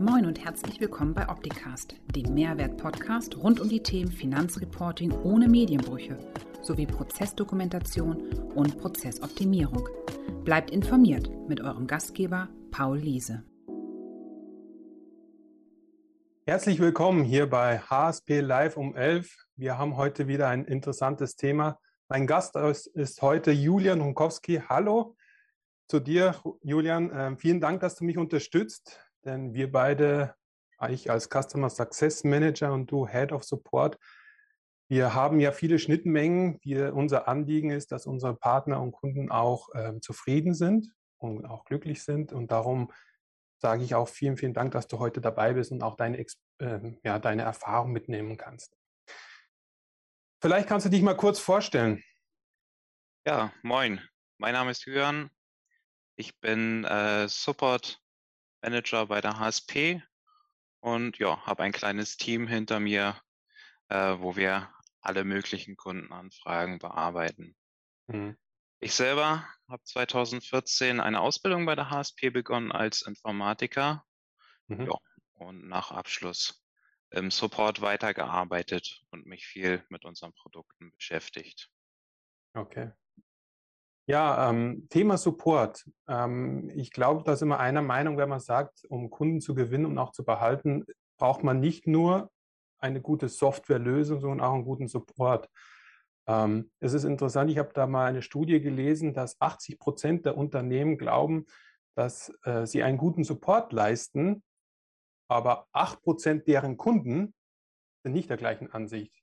Moin und herzlich willkommen bei Opticast, dem Mehrwert-Podcast rund um die Themen Finanzreporting ohne Medienbrüche sowie Prozessdokumentation und Prozessoptimierung. Bleibt informiert mit eurem Gastgeber Paul Liese. Herzlich willkommen hier bei HSP Live um 11. Wir haben heute wieder ein interessantes Thema. Mein Gast ist heute Julian Runkowski. Hallo zu dir, Julian. Ähm, vielen Dank, dass du mich unterstützt denn wir beide, ich als Customer Success Manager und du Head of Support, wir haben ja viele Schnittmengen. Wir, unser Anliegen ist, dass unsere Partner und Kunden auch ähm, zufrieden sind und auch glücklich sind. Und darum sage ich auch vielen, vielen Dank, dass du heute dabei bist und auch deine, äh, ja, deine Erfahrung mitnehmen kannst. Vielleicht kannst du dich mal kurz vorstellen. Ja, moin. Mein Name ist Jürgen. Ich bin äh, Support Manager bei der HSP und ja, habe ein kleines Team hinter mir, äh, wo wir alle möglichen Kundenanfragen bearbeiten. Mhm. Ich selber habe 2014 eine Ausbildung bei der HSP begonnen als Informatiker mhm. ja, und nach Abschluss im Support weitergearbeitet und mich viel mit unseren Produkten beschäftigt. Okay. Ja, ähm, Thema Support. Ähm, ich glaube, da sind wir einer Meinung, wenn man sagt, um Kunden zu gewinnen und auch zu behalten, braucht man nicht nur eine gute Softwarelösung, sondern auch einen guten Support. Ähm, es ist interessant, ich habe da mal eine Studie gelesen, dass 80 Prozent der Unternehmen glauben, dass äh, sie einen guten Support leisten, aber 8 Prozent deren Kunden sind nicht der gleichen Ansicht.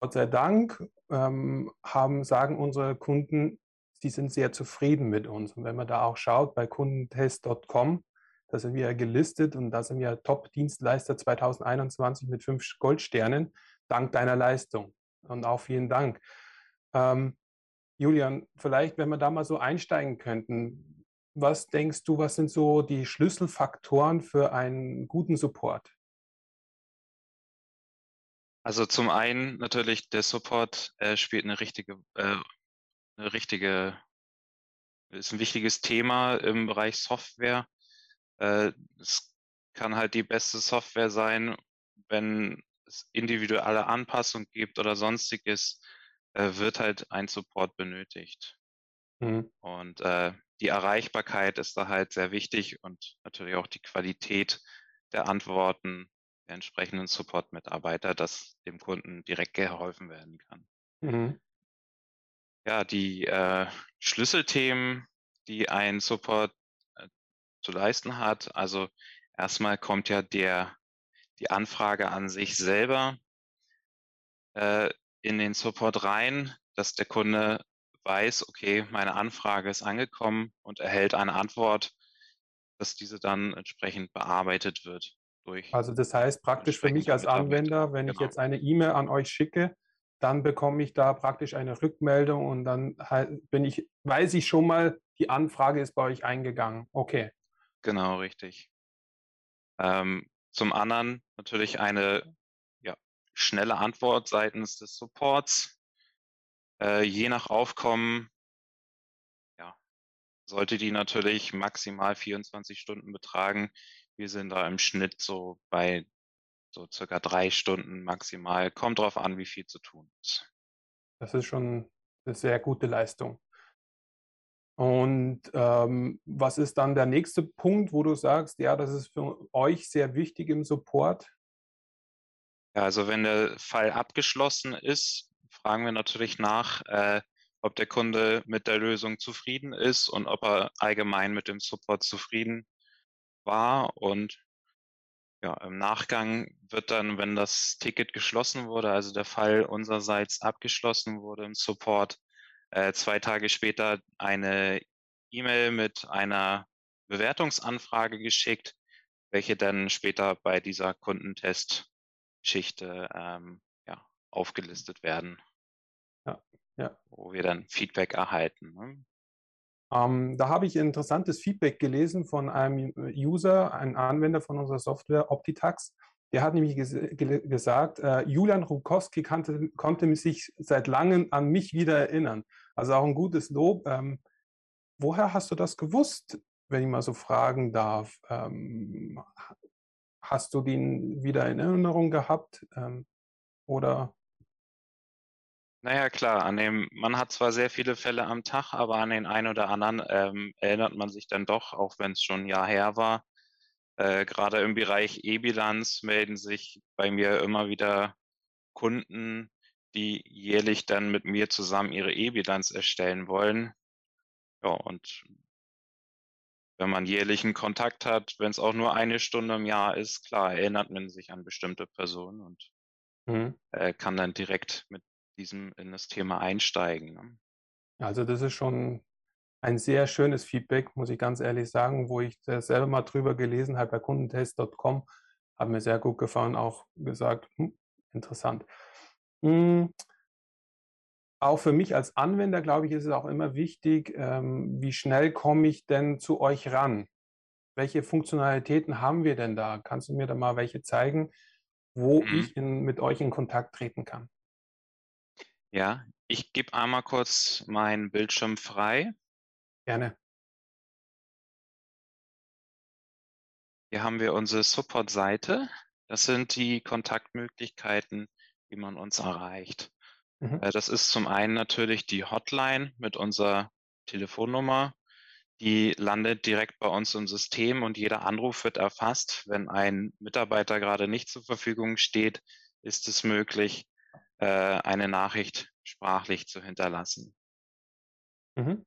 Gott sei Dank ähm, haben, sagen unsere Kunden, die sind sehr zufrieden mit uns. Und wenn man da auch schaut bei kundentest.com, da sind wir ja gelistet und da sind wir Top-Dienstleister 2021 mit fünf Goldsternen, dank deiner Leistung. Und auch vielen Dank. Ähm, Julian, vielleicht, wenn wir da mal so einsteigen könnten, was denkst du, was sind so die Schlüsselfaktoren für einen guten Support? Also zum einen natürlich der Support äh, spielt eine richtige äh, eine richtige, ist ein wichtiges Thema im Bereich Software. Äh, es kann halt die beste Software sein, wenn es individuelle Anpassungen gibt oder sonstiges, äh, wird halt ein Support benötigt. Mhm. Und äh, die Erreichbarkeit ist da halt sehr wichtig und natürlich auch die Qualität der Antworten der entsprechenden Support-Mitarbeiter, dass dem Kunden direkt geholfen werden kann. Mhm ja, die äh, Schlüsselthemen, die ein Support äh, zu leisten hat. Also erstmal kommt ja der, die Anfrage an sich selber äh, in den Support rein, dass der Kunde weiß, okay, meine Anfrage ist angekommen und erhält eine Antwort, dass diese dann entsprechend bearbeitet wird. Durch also das heißt praktisch für mich als Anwender, wenn genau. ich jetzt eine E-Mail an euch schicke, dann bekomme ich da praktisch eine Rückmeldung und dann bin ich, weiß ich schon mal, die Anfrage ist bei euch eingegangen. Okay. Genau, richtig. Ähm, zum anderen natürlich eine ja, schnelle Antwort seitens des Supports. Äh, je nach Aufkommen ja, sollte die natürlich maximal 24 Stunden betragen. Wir sind da im Schnitt so bei so circa drei Stunden maximal. Kommt drauf an, wie viel zu tun ist. Das ist schon eine sehr gute Leistung. Und ähm, was ist dann der nächste Punkt, wo du sagst, ja, das ist für euch sehr wichtig im Support? Ja, also wenn der Fall abgeschlossen ist, fragen wir natürlich nach, äh, ob der Kunde mit der Lösung zufrieden ist und ob er allgemein mit dem Support zufrieden war. Und ja, im Nachgang wird dann, wenn das Ticket geschlossen wurde, also der Fall unsererseits abgeschlossen wurde im Support, äh, zwei Tage später eine E-Mail mit einer Bewertungsanfrage geschickt, welche dann später bei dieser Kundentestschicht ähm, ja, aufgelistet werden. Ja, ja. Wo wir dann Feedback erhalten. Ne? Ähm, da habe ich interessantes Feedback gelesen von einem User, einem Anwender von unserer Software Optitax. Der hat nämlich ges gesagt, äh, Julian Rukowski kannte, konnte sich seit langem an mich wieder erinnern. Also auch ein gutes Lob. Ähm, woher hast du das gewusst, wenn ich mal so fragen darf? Ähm, hast du den wieder in Erinnerung gehabt? Ähm, oder? Naja, klar, an dem, man hat zwar sehr viele Fälle am Tag, aber an den einen oder anderen ähm, erinnert man sich dann doch, auch wenn es schon ein Jahr her war. Äh, Gerade im Bereich E-Bilanz melden sich bei mir immer wieder Kunden, die jährlich dann mit mir zusammen ihre E-Bilanz erstellen wollen. Ja, und wenn man jährlichen Kontakt hat, wenn es auch nur eine Stunde im Jahr ist, klar, erinnert man sich an bestimmte Personen und mhm. äh, kann dann direkt mit diesem in das Thema einsteigen. Ne? Also das ist schon ein sehr schönes Feedback, muss ich ganz ehrlich sagen, wo ich selber mal drüber gelesen habe bei kundentest.com, hat mir sehr gut gefallen, auch gesagt, hm, interessant. Hm, auch für mich als Anwender, glaube ich, ist es auch immer wichtig, ähm, wie schnell komme ich denn zu euch ran? Welche Funktionalitäten haben wir denn da? Kannst du mir da mal welche zeigen, wo mhm. ich in, mit euch in Kontakt treten kann? Ja, ich gebe einmal kurz meinen Bildschirm frei. Gerne. Hier haben wir unsere Support-Seite. Das sind die Kontaktmöglichkeiten, wie man uns erreicht. Mhm. Äh, das ist zum einen natürlich die Hotline mit unserer Telefonnummer. Die landet direkt bei uns im System und jeder Anruf wird erfasst. Wenn ein Mitarbeiter gerade nicht zur Verfügung steht, ist es möglich, eine Nachricht sprachlich zu hinterlassen. Mhm.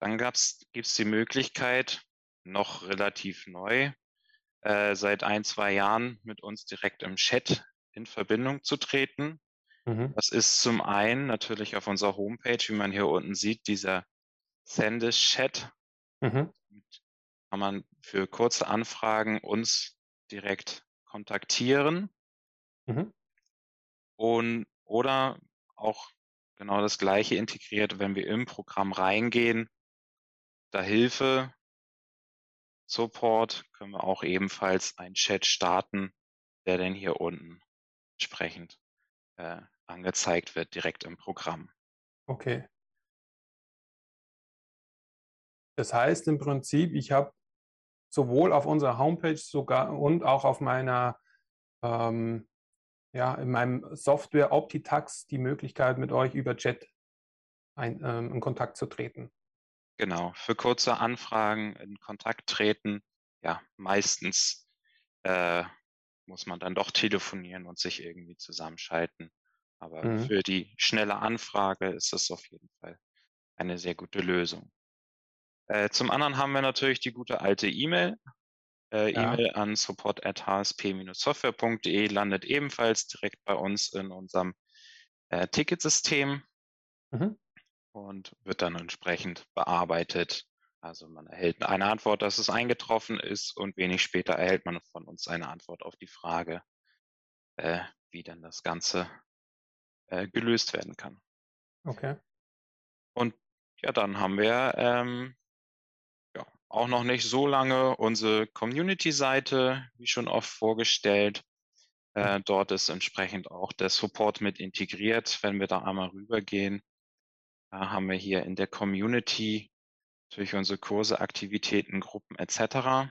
Dann gibt es die Möglichkeit, noch relativ neu, äh, seit ein, zwei Jahren mit uns direkt im Chat in Verbindung zu treten. Mhm. Das ist zum einen natürlich auf unserer Homepage, wie man hier unten sieht, dieser Sendes-Chat. Mhm. Kann man für kurze Anfragen uns direkt kontaktieren. Mhm. Und, oder auch genau das gleiche integriert, wenn wir im Programm reingehen, da Hilfe, Support, können wir auch ebenfalls einen Chat starten, der dann hier unten entsprechend äh, angezeigt wird direkt im Programm. Okay. Das heißt im Prinzip, ich habe sowohl auf unserer Homepage sogar und auch auf meiner, ähm, ja, in meinem Software Optitax die Möglichkeit, mit euch über Chat ein, ähm, in Kontakt zu treten. Genau, für kurze Anfragen in Kontakt treten. Ja, meistens äh, muss man dann doch telefonieren und sich irgendwie zusammenschalten. Aber mhm. für die schnelle Anfrage ist das auf jeden Fall eine sehr gute Lösung. Äh, zum anderen haben wir natürlich die gute alte E-Mail. Äh, ja. E-Mail an support.hsp-software.de landet ebenfalls direkt bei uns in unserem äh, Ticketsystem mhm. und wird dann entsprechend bearbeitet. Also man erhält eine Antwort, dass es eingetroffen ist und wenig später erhält man von uns eine Antwort auf die Frage, äh, wie denn das Ganze äh, gelöst werden kann. Okay. Und ja, dann haben wir ähm, auch noch nicht so lange unsere Community-Seite, wie schon oft vorgestellt. Äh, mhm. dort ist entsprechend auch der Support mit integriert. Wenn wir da einmal rübergehen, da haben wir hier in der Community natürlich unsere Kurse, Aktivitäten, Gruppen etc.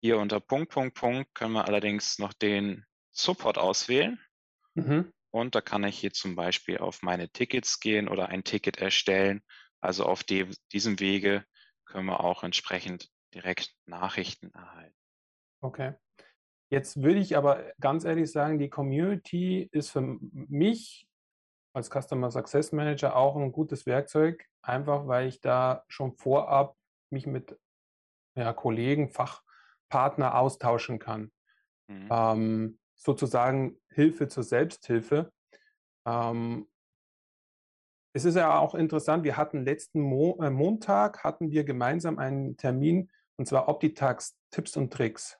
Hier unter Punkt, Punkt, Punkt können wir allerdings noch den Support auswählen. Mhm. Und da kann ich hier zum Beispiel auf meine Tickets gehen oder ein Ticket erstellen. Also auf die, diesem Wege können wir auch entsprechend direkt Nachrichten erhalten. Okay. Jetzt würde ich aber ganz ehrlich sagen, die Community ist für mich als Customer Success Manager auch ein gutes Werkzeug, einfach weil ich da schon vorab mich mit ja, Kollegen, Fachpartner austauschen kann. Mhm. Ähm, sozusagen Hilfe zur Selbsthilfe. Ähm, es ist ja auch interessant, wir hatten letzten Mo äh, Montag, hatten wir gemeinsam einen Termin, und zwar Optitax Tipps und Tricks.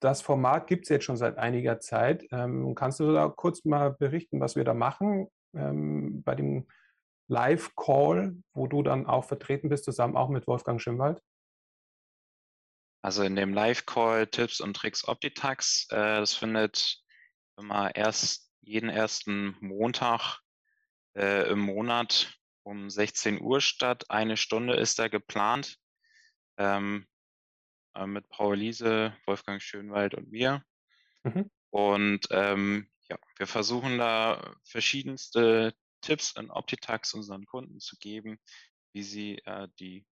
Das Format gibt es jetzt schon seit einiger Zeit. Ähm, kannst du da kurz mal berichten, was wir da machen ähm, bei dem Live-Call, wo du dann auch vertreten bist, zusammen auch mit Wolfgang Schimwald? Also in dem Live-Call Tipps und Tricks Optitax, äh, das findet immer erst jeden ersten Montag äh, im Monat um 16 Uhr statt. Eine Stunde ist da geplant. Ähm, äh, mit Paul Liese, Wolfgang Schönwald und mir. Mhm. Und ähm, ja, wir versuchen da verschiedenste Tipps in Optitax unseren Kunden zu geben, wie sie äh, die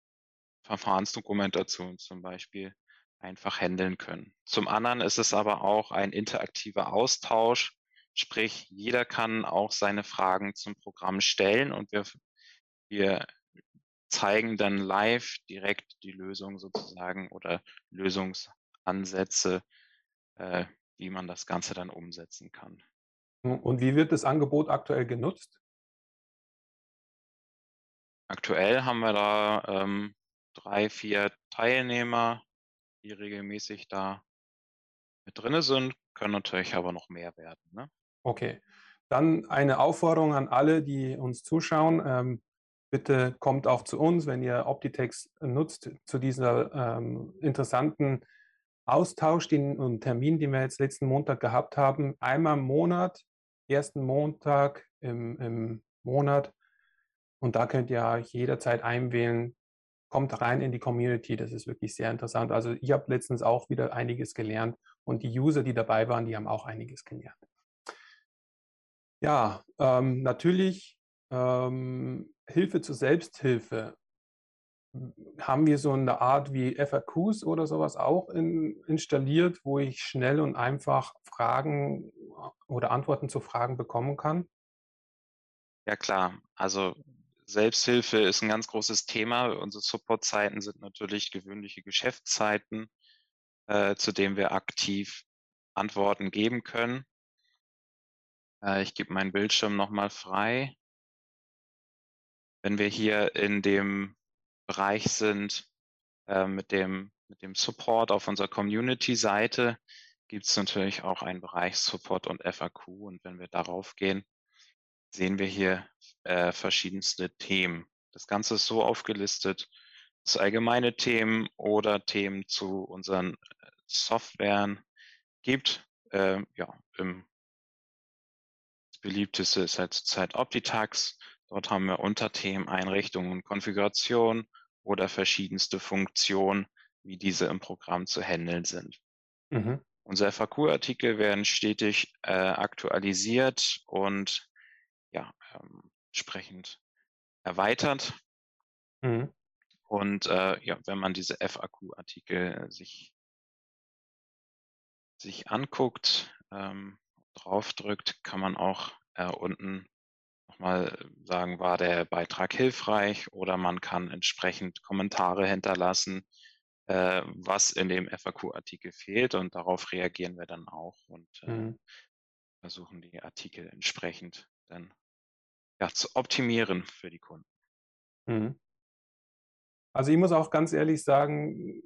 Verfahrensdokumentation zum Beispiel einfach handeln können. Zum anderen ist es aber auch ein interaktiver Austausch, sprich jeder kann auch seine Fragen zum Programm stellen und wir, wir zeigen dann live direkt die Lösung sozusagen oder Lösungsansätze, äh, wie man das Ganze dann umsetzen kann. Und wie wird das Angebot aktuell genutzt? Aktuell haben wir da ähm, drei, vier Teilnehmer, die regelmäßig da mit drin sind, können natürlich aber noch mehr werden. Ne? Okay, dann eine Aufforderung an alle, die uns zuschauen. Ähm, bitte kommt auch zu uns, wenn ihr Optitex nutzt, zu dieser ähm, interessanten Austausch den, und Termin, den wir jetzt letzten Montag gehabt haben. Einmal im Monat, ersten Montag im, im Monat. Und da könnt ihr euch jederzeit einwählen, kommt rein in die Community. Das ist wirklich sehr interessant. Also ich habe letztens auch wieder einiges gelernt und die User, die dabei waren, die haben auch einiges gelernt. Ja, ähm, natürlich ähm, Hilfe zur Selbsthilfe. Haben wir so eine Art wie FAQs oder sowas auch in, installiert, wo ich schnell und einfach Fragen oder Antworten zu Fragen bekommen kann? Ja klar, also Selbsthilfe ist ein ganz großes Thema. Unsere Supportzeiten sind natürlich gewöhnliche Geschäftszeiten, äh, zu denen wir aktiv Antworten geben können. Äh, ich gebe meinen Bildschirm nochmal frei. Wenn wir hier in dem Bereich sind äh, mit, dem, mit dem Support auf unserer Community-Seite, gibt es natürlich auch einen Bereich Support und FAQ. Und wenn wir darauf gehen, sehen wir hier äh, verschiedenste Themen. Das Ganze ist so aufgelistet, dass allgemeine Themen oder Themen zu unseren äh, Softwaren gibt. Äh, ja, im beliebteste ist halt zurzeit Optitax. Dort haben wir Unterthemen, Einrichtungen und Konfiguration oder verschiedenste Funktionen, wie diese im Programm zu handeln sind. Mhm. Unsere FAQ-Artikel werden stetig äh, aktualisiert und ja, ähm, entsprechend erweitert. Mhm. Und äh, ja, wenn man diese FAQ-Artikel sich, sich anguckt, ähm, draufdrückt, kann man auch äh, unten nochmal sagen, war der Beitrag hilfreich oder man kann entsprechend Kommentare hinterlassen, äh, was in dem FAQ-Artikel fehlt und darauf reagieren wir dann auch und äh, mhm. versuchen die Artikel entsprechend dann ja, zu optimieren für die Kunden. Mhm. Also ich muss auch ganz ehrlich sagen,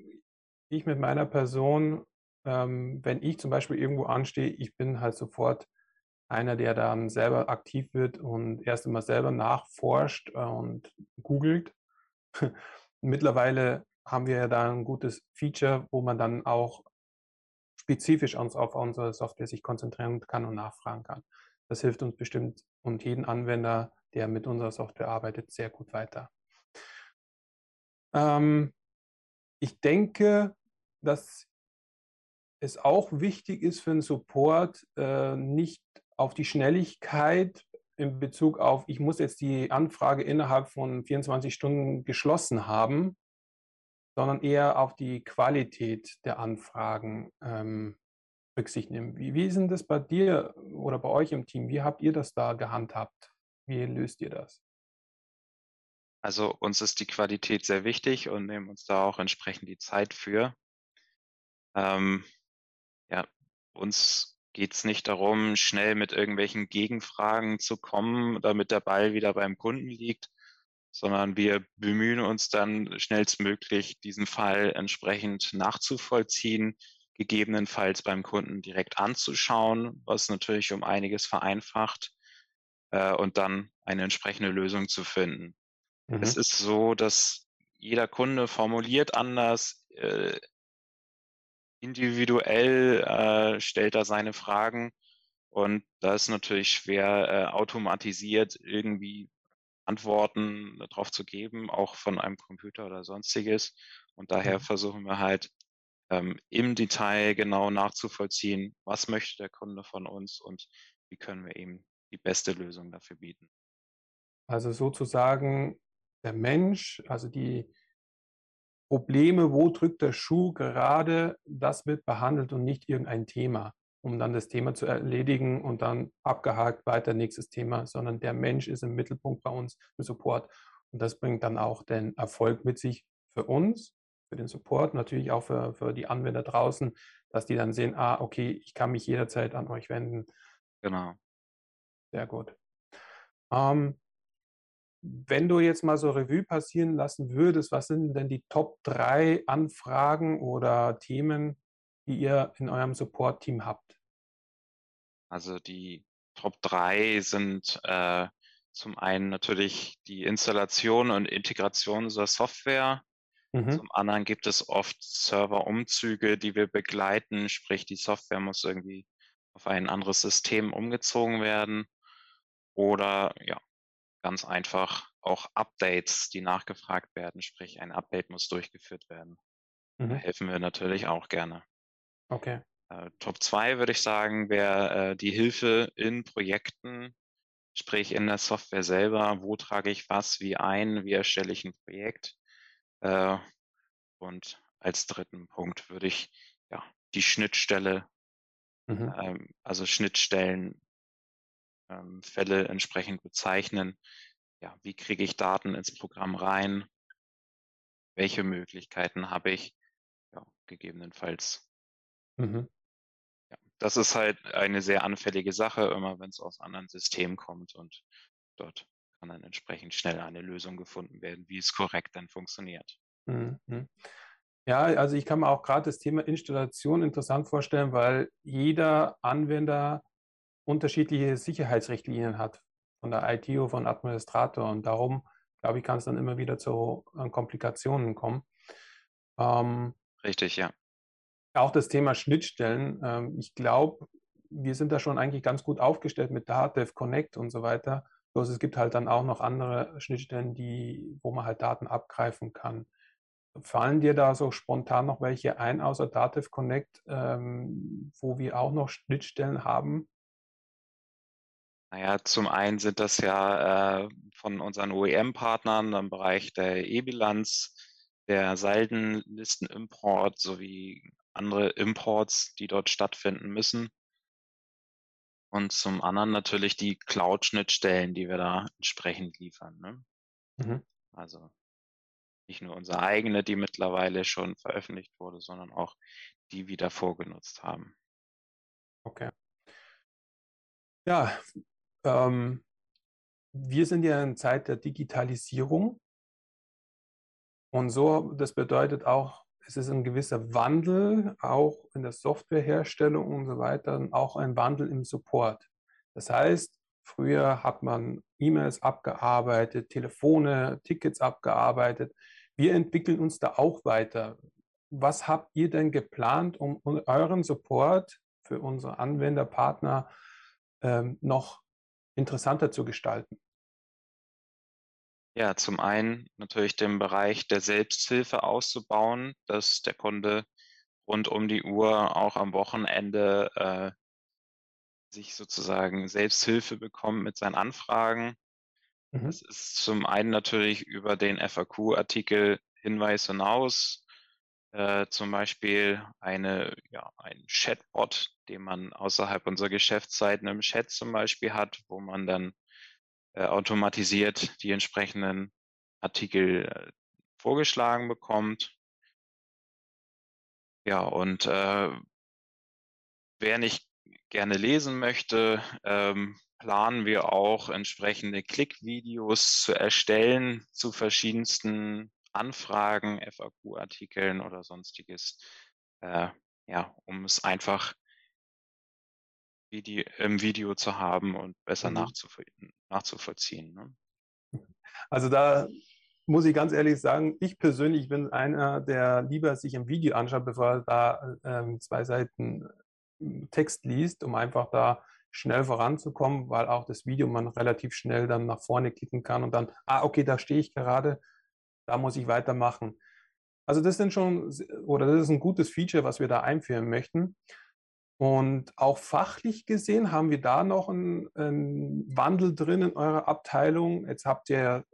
ich mit meiner Person, ähm, wenn ich zum Beispiel irgendwo anstehe, ich bin halt sofort einer, der dann selber aktiv wird und erst einmal selber nachforscht äh, und googelt. Mittlerweile haben wir ja da ein gutes Feature, wo man dann auch spezifisch auf unsere Software sich konzentrieren kann und nachfragen kann. Das hilft uns bestimmt und jeden Anwender, der mit unserer Software arbeitet, sehr gut weiter. Ähm, ich denke, dass es auch wichtig ist für den Support, äh, nicht auf die Schnelligkeit in Bezug auf, ich muss jetzt die Anfrage innerhalb von 24 Stunden geschlossen haben, sondern eher auf die Qualität der Anfragen ähm, Rücksicht nehmen. Wie, wie ist denn das bei dir oder bei euch im Team? Wie habt ihr das da gehandhabt? Wie löst ihr das? Also uns ist die Qualität sehr wichtig und nehmen uns da auch entsprechend die Zeit für. Ähm, ja, uns geht es nicht darum, schnell mit irgendwelchen Gegenfragen zu kommen, damit der Ball wieder beim Kunden liegt, sondern wir bemühen uns dann schnellstmöglich, diesen Fall entsprechend nachzuvollziehen, gegebenenfalls beim Kunden direkt anzuschauen, was natürlich um einiges vereinfacht äh, und dann eine entsprechende Lösung zu finden. Mhm. Es ist so, dass jeder Kunde formuliert anders, äh, individuell äh, stellt er seine Fragen und da ist natürlich schwer äh, automatisiert irgendwie Antworten darauf zu geben, auch von einem Computer oder sonstiges. Und daher mhm. versuchen wir halt ähm, im Detail genau nachzuvollziehen, was möchte der Kunde von uns und wie können wir ihm die beste Lösung dafür bieten. Also sozusagen der Mensch, also die Probleme, wo drückt der Schuh gerade, das wird behandelt und nicht irgendein Thema, um dann das Thema zu erledigen und dann abgehakt weiter nächstes Thema, sondern der Mensch ist im Mittelpunkt bei uns im Support und das bringt dann auch den Erfolg mit sich für uns, für den Support, natürlich auch für, für die Anwender draußen, dass die dann sehen, ah, okay, ich kann mich jederzeit an euch wenden. Genau. Sehr gut. Ähm, wenn du jetzt mal so Revue passieren lassen würdest, was sind denn die Top 3 Anfragen oder Themen, die ihr in eurem Support-Team habt? Also die Top 3 sind äh, zum einen natürlich die Installation und Integration unserer Software. Mhm. Zum anderen gibt es oft Serverumzüge, die wir begleiten, sprich die Software muss irgendwie auf ein anderes System umgezogen werden. Oder ja, ganz einfach auch Updates, die nachgefragt werden, sprich ein Update muss durchgeführt werden. Mhm. Da helfen wir natürlich auch gerne. Okay. Äh, Top 2 würde ich sagen, wäre äh, die Hilfe in Projekten, sprich in der Software selber, wo trage ich was, wie ein, wie erstelle ich ein Projekt. Äh, und als dritten Punkt würde ich ja die Schnittstelle, mhm. ähm, also Schnittstellen ähm, Fälle entsprechend bezeichnen. Ja, wie kriege ich Daten ins Programm rein? Welche Möglichkeiten habe ich? Ja, gegebenenfalls. Mhm. Ja, das ist halt eine sehr anfällige Sache, immer wenn es aus anderen Systemen kommt und dort kann dann entsprechend schnell eine Lösung gefunden werden, wie es korrekt dann funktioniert. Mhm. Ja, also ich kann mir auch gerade das Thema Installation interessant vorstellen, weil jeder Anwender unterschiedliche Sicherheitsrichtlinien hat von der ITO, von Administrator. Und darum, glaube ich, kann es dann immer wieder zu äh, Komplikationen kommen. Ähm, Richtig, ja. Auch das Thema Schnittstellen. Ähm, ich glaube, wir sind da schon eigentlich ganz gut aufgestellt mit Datev Connect und so weiter. Bloß es gibt halt dann auch noch andere Schnittstellen, die, wo man halt Daten abgreifen kann. Fallen dir da so spontan noch welche ein, außer Datev Connect, ähm, wo wir auch noch Schnittstellen haben, naja, zum einen sind das ja äh, von unseren OEM-Partnern im Bereich der E-Bilanz, der Saldenlisten-Import sowie andere Imports, die dort stattfinden müssen. Und zum anderen natürlich die Cloud-Schnittstellen, die wir da entsprechend liefern. Ne? Mhm. Also nicht nur unsere eigene, die mittlerweile schon veröffentlicht wurde, sondern auch die wir davor genutzt haben. Okay. Ja, ähm, wir sind ja in Zeit der Digitalisierung. Und so, das bedeutet auch, es ist ein gewisser Wandel, auch in der Softwareherstellung und so weiter, auch ein Wandel im Support. Das heißt, früher hat man E-Mails abgearbeitet, Telefone, Tickets abgearbeitet. Wir entwickeln uns da auch weiter. Was habt ihr denn geplant, um euren Support für unsere Anwenderpartner ähm, noch interessanter zu gestalten? Ja, zum einen natürlich den Bereich der Selbsthilfe auszubauen, dass der Kunde rund um die Uhr auch am Wochenende äh, sich sozusagen Selbsthilfe bekommt mit seinen Anfragen. Mhm. Das ist zum einen natürlich über den FAQ-Artikel Hinweis hinaus, äh, zum Beispiel eine, ja, ein Chatbot, den man außerhalb unserer Geschäftszeiten im Chat zum Beispiel hat, wo man dann äh, automatisiert die entsprechenden Artikel äh, vorgeschlagen bekommt. Ja, und äh, wer nicht gerne lesen möchte, ähm, planen wir auch entsprechende Klickvideos zu erstellen zu verschiedensten Anfragen, FAQ-Artikeln oder sonstiges, äh, ja, um es einfach Video, im Video zu haben und besser mhm. nachzuvoll nachzuvollziehen. Ne? Also da muss ich ganz ehrlich sagen, ich persönlich bin einer, der lieber sich im Video anschaut, bevor er da ähm, zwei Seiten äh, Text liest, um einfach da schnell voranzukommen, weil auch das Video man relativ schnell dann nach vorne klicken kann und dann, ah, okay, da stehe ich gerade, da muss ich weitermachen. Also das sind schon, oder das ist ein gutes Feature, was wir da einführen möchten. Und auch fachlich gesehen haben wir da noch einen, einen Wandel drin in eurer Abteilung. Jetzt habt ihr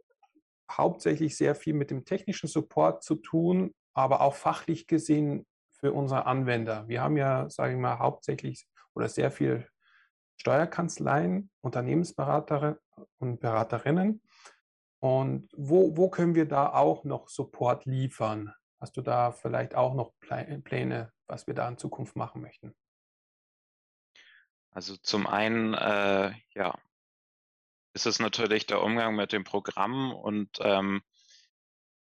hauptsächlich sehr viel mit dem technischen Support zu tun, aber auch fachlich gesehen für unsere Anwender. Wir haben ja, sage ich mal, hauptsächlich oder sehr viel Steuerkanzleien, Unternehmensberater und Beraterinnen. Und wo, wo können wir da auch noch Support liefern? Hast du da vielleicht auch noch Pläne, was wir da in Zukunft machen möchten? Also zum einen, äh, ja, ist es natürlich der Umgang mit dem Programm und ähm,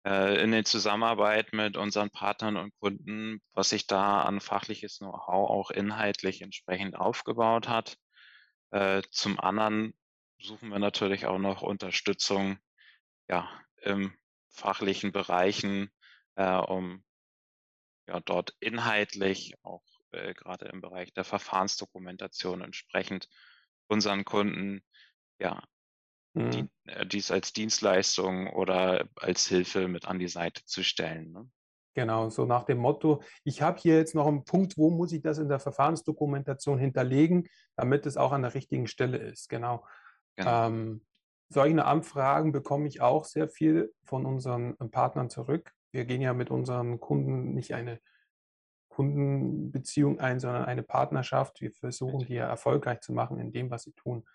äh, in der Zusammenarbeit mit unseren Partnern und Kunden, was sich da an fachliches Know-how auch inhaltlich entsprechend aufgebaut hat. Äh, zum anderen suchen wir natürlich auch noch Unterstützung ja, im fachlichen Bereichen, äh, um ja, dort inhaltlich auch äh, gerade im Bereich der Verfahrensdokumentation entsprechend unseren Kunden ja, mhm. die, äh, dies als Dienstleistung oder als Hilfe mit an die Seite zu stellen. Ne? Genau, so nach dem Motto, ich habe hier jetzt noch einen Punkt, wo muss ich das in der Verfahrensdokumentation hinterlegen, damit es auch an der richtigen Stelle ist. Genau. genau. Ähm, solche Anfragen bekomme ich auch sehr viel von unseren Partnern zurück. Wir gehen ja mit unseren Kunden nicht eine Kundenbeziehung ein, sondern eine Partnerschaft. Wir versuchen, die ja erfolgreich zu machen in dem, was sie tun.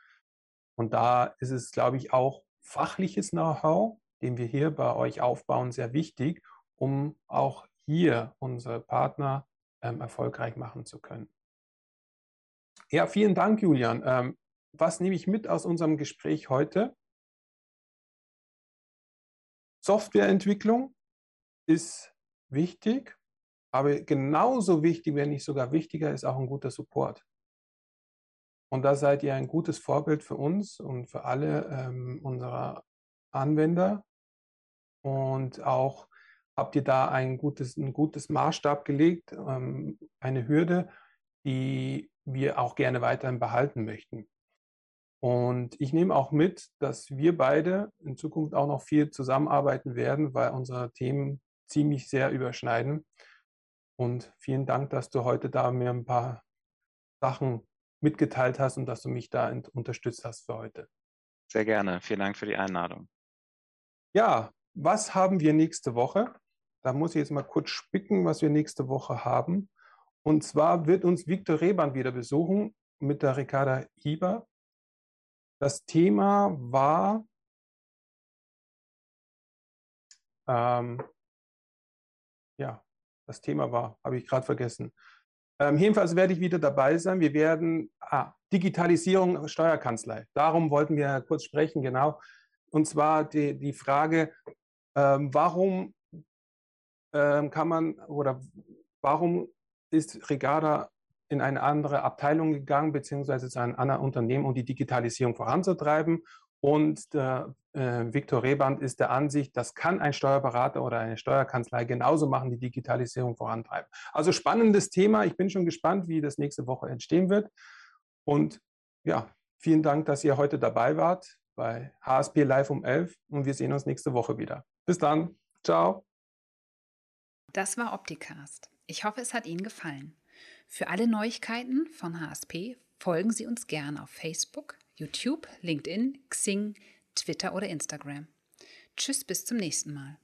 Und da ist es, glaube ich, auch fachliches Know-how, den wir hier bei euch aufbauen, sehr wichtig, um auch hier unsere Partner ähm, erfolgreich machen zu können. Ja, vielen Dank, Julian. Ähm, was nehme ich mit aus unserem Gespräch heute? Softwareentwicklung ist wichtig, aber genauso wichtig, wenn nicht sogar wichtiger, ist auch ein guter Support. Und da seid ihr ein gutes Vorbild für uns und für alle ähm, unserer Anwender. Und auch habt ihr da ein gutes, ein gutes Maßstab gelegt, ähm, eine Hürde, die wir auch gerne weiterhin behalten möchten. Und ich nehme auch mit, dass wir beide in Zukunft auch noch viel zusammenarbeiten werden, weil unsere Themen ziemlich sehr überschneiden. Und vielen Dank, dass du heute da mir ein paar Sachen mitgeteilt hast und dass du mich da unterstützt hast für heute. Sehr gerne. Vielen Dank für die Einladung. Ja, was haben wir nächste Woche? Da muss ich jetzt mal kurz spicken, was wir nächste Woche haben. Und zwar wird uns Viktor Reban wieder besuchen mit der Ricarda Hieber. Das Thema war ähm, ja, das Thema war, habe ich gerade vergessen. Ähm, jedenfalls werde ich wieder dabei sein. Wir werden ah, Digitalisierung Steuerkanzlei. Darum wollten wir kurz sprechen, genau. Und zwar die, die Frage, ähm, warum ähm, kann man oder warum ist Regada in eine andere Abteilung gegangen, beziehungsweise zu einem anderen Unternehmen, um die Digitalisierung voranzutreiben. Und äh, Viktor Reband ist der Ansicht, das kann ein Steuerberater oder eine Steuerkanzlei genauso machen, die Digitalisierung vorantreiben. Also spannendes Thema. Ich bin schon gespannt, wie das nächste Woche entstehen wird. Und ja, vielen Dank, dass ihr heute dabei wart bei HSP Live um 11 und wir sehen uns nächste Woche wieder. Bis dann. Ciao. Das war Opticast. Ich hoffe, es hat Ihnen gefallen. Für alle Neuigkeiten von HSP folgen Sie uns gerne auf Facebook, YouTube, LinkedIn, Xing, Twitter oder Instagram. Tschüss, bis zum nächsten Mal.